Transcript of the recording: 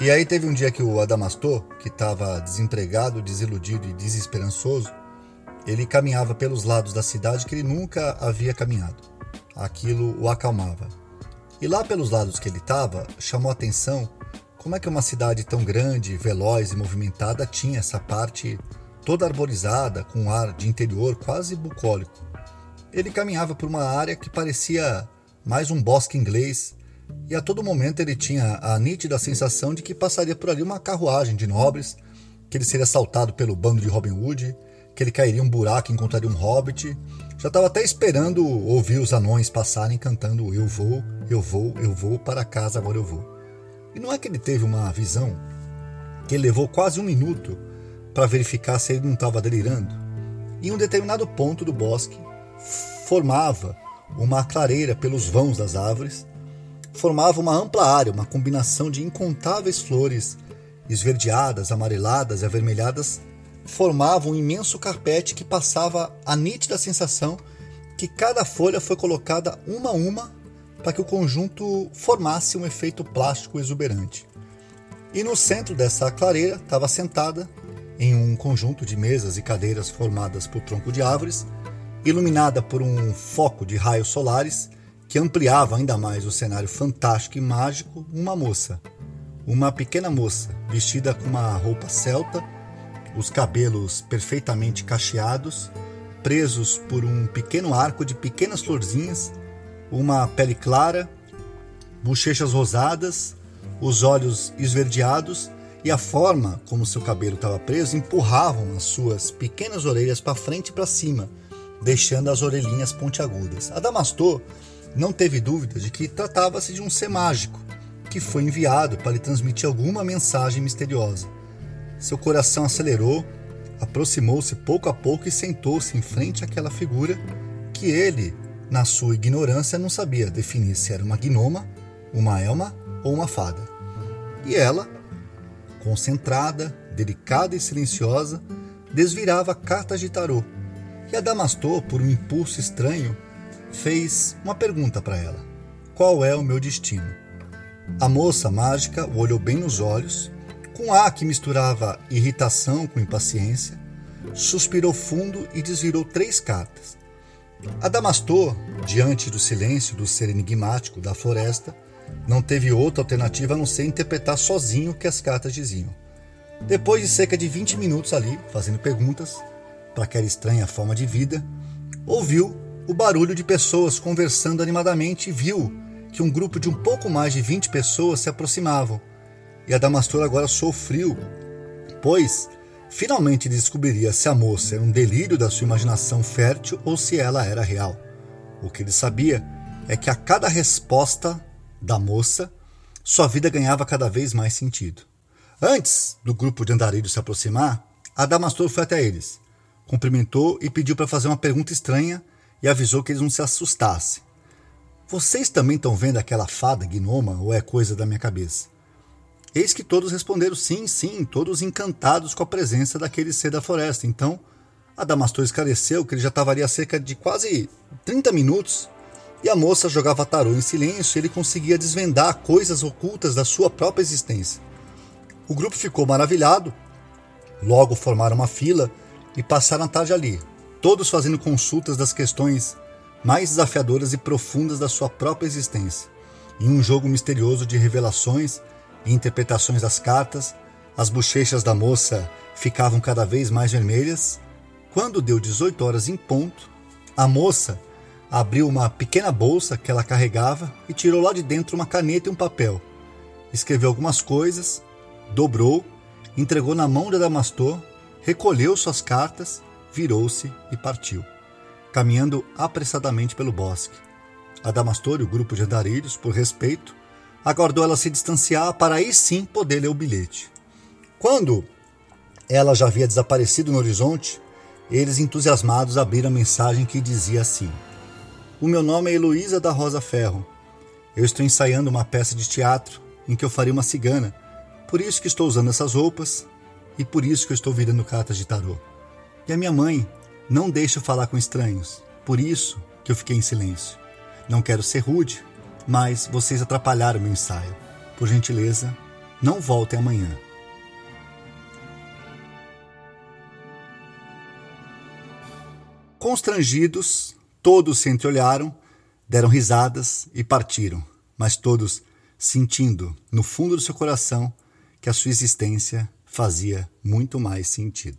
E aí teve um dia que o Adamastor, que estava desempregado, desiludido e desesperançoso, ele caminhava pelos lados da cidade que ele nunca havia caminhado. Aquilo o acalmava. E lá pelos lados que ele estava, chamou a atenção como é que uma cidade tão grande, veloz e movimentada tinha essa parte toda arborizada, com um ar de interior quase bucólico. Ele caminhava por uma área que parecia mais um bosque inglês, e a todo momento ele tinha a nítida sensação de que passaria por ali uma carruagem de nobres, que ele seria assaltado pelo bando de Robin Hood, que ele cairia um buraco e encontraria um hobbit. Já estava até esperando ouvir os anões passarem cantando Eu vou, eu vou, eu vou para casa, agora eu vou. E não é que ele teve uma visão que levou quase um minuto para verificar se ele não estava delirando. Em um determinado ponto do bosque, formava uma clareira pelos vãos das árvores, formava uma ampla área, uma combinação de incontáveis flores esverdeadas, amareladas e avermelhadas, formava um imenso carpete que passava a nítida sensação que cada folha foi colocada uma a uma para que o conjunto formasse um efeito plástico exuberante. E no centro dessa clareira estava sentada, em um conjunto de mesas e cadeiras formadas por tronco de árvores, iluminada por um foco de raios solares que ampliava ainda mais o cenário fantástico e mágico, uma moça. Uma pequena moça, vestida com uma roupa celta, os cabelos perfeitamente cacheados, presos por um pequeno arco de pequenas florzinhas uma pele clara, bochechas rosadas, os olhos esverdeados e a forma como seu cabelo estava preso empurravam as suas pequenas orelhas para frente e para cima, deixando as orelhinhas pontiagudas. Adamastor não teve dúvida de que tratava-se de um ser mágico, que foi enviado para lhe transmitir alguma mensagem misteriosa. Seu coração acelerou, aproximou-se pouco a pouco e sentou-se em frente àquela figura que ele na sua ignorância, não sabia definir se era uma gnoma, uma elma ou uma fada. E ela, concentrada, delicada e silenciosa, desvirava cartas de tarô. E Adamastor, por um impulso estranho, fez uma pergunta para ela: Qual é o meu destino? A moça mágica o olhou bem nos olhos, com ar que misturava irritação com impaciência, suspirou fundo e desvirou três cartas. Adamastor, diante do silêncio do ser enigmático da floresta, não teve outra alternativa a não ser interpretar sozinho o que as cartas diziam. Depois de cerca de 20 minutos ali, fazendo perguntas para aquela estranha forma de vida, ouviu o barulho de pessoas conversando animadamente e viu que um grupo de um pouco mais de 20 pessoas se aproximavam. E Adamastor agora sofreu, pois Finalmente descobriria se a moça era um delírio da sua imaginação fértil ou se ela era real. O que ele sabia é que a cada resposta da moça, sua vida ganhava cada vez mais sentido. Antes do grupo de andarilhos se aproximar, Adamastor foi até eles, cumprimentou e pediu para fazer uma pergunta estranha e avisou que eles não se assustassem. Vocês também estão vendo aquela fada gnoma ou é coisa da minha cabeça? Eis que todos responderam sim, sim, todos encantados com a presença daquele ser da floresta. Então, Adamastor esclareceu que ele já estava ali há cerca de quase 30 minutos e a moça jogava tarô em silêncio e ele conseguia desvendar coisas ocultas da sua própria existência. O grupo ficou maravilhado, logo formaram uma fila e passaram a tarde ali, todos fazendo consultas das questões mais desafiadoras e profundas da sua própria existência, em um jogo misterioso de revelações e interpretações das cartas, as bochechas da moça ficavam cada vez mais vermelhas. Quando deu 18 horas em ponto, a moça abriu uma pequena bolsa que ela carregava e tirou lá de dentro uma caneta e um papel. Escreveu algumas coisas, dobrou, entregou na mão de Adamastor, recolheu suas cartas, virou-se e partiu, caminhando apressadamente pelo bosque. Adamastor e o grupo de andarilhos, por respeito, aguardou ela se distanciar para aí sim poder ler o bilhete. Quando ela já havia desaparecido no horizonte, eles entusiasmados abriram a mensagem que dizia assim: O meu nome é Heloísa da Rosa Ferro. Eu estou ensaiando uma peça de teatro em que eu faria uma cigana. Por isso que estou usando essas roupas e por isso que eu estou virando cartas de tarô. E a minha mãe não deixa eu falar com estranhos. Por isso que eu fiquei em silêncio. Não quero ser rude, mas vocês atrapalharam meu ensaio. Por gentileza, não voltem amanhã. Constrangidos, todos se entreolharam, deram risadas e partiram, mas todos sentindo no fundo do seu coração que a sua existência fazia muito mais sentido.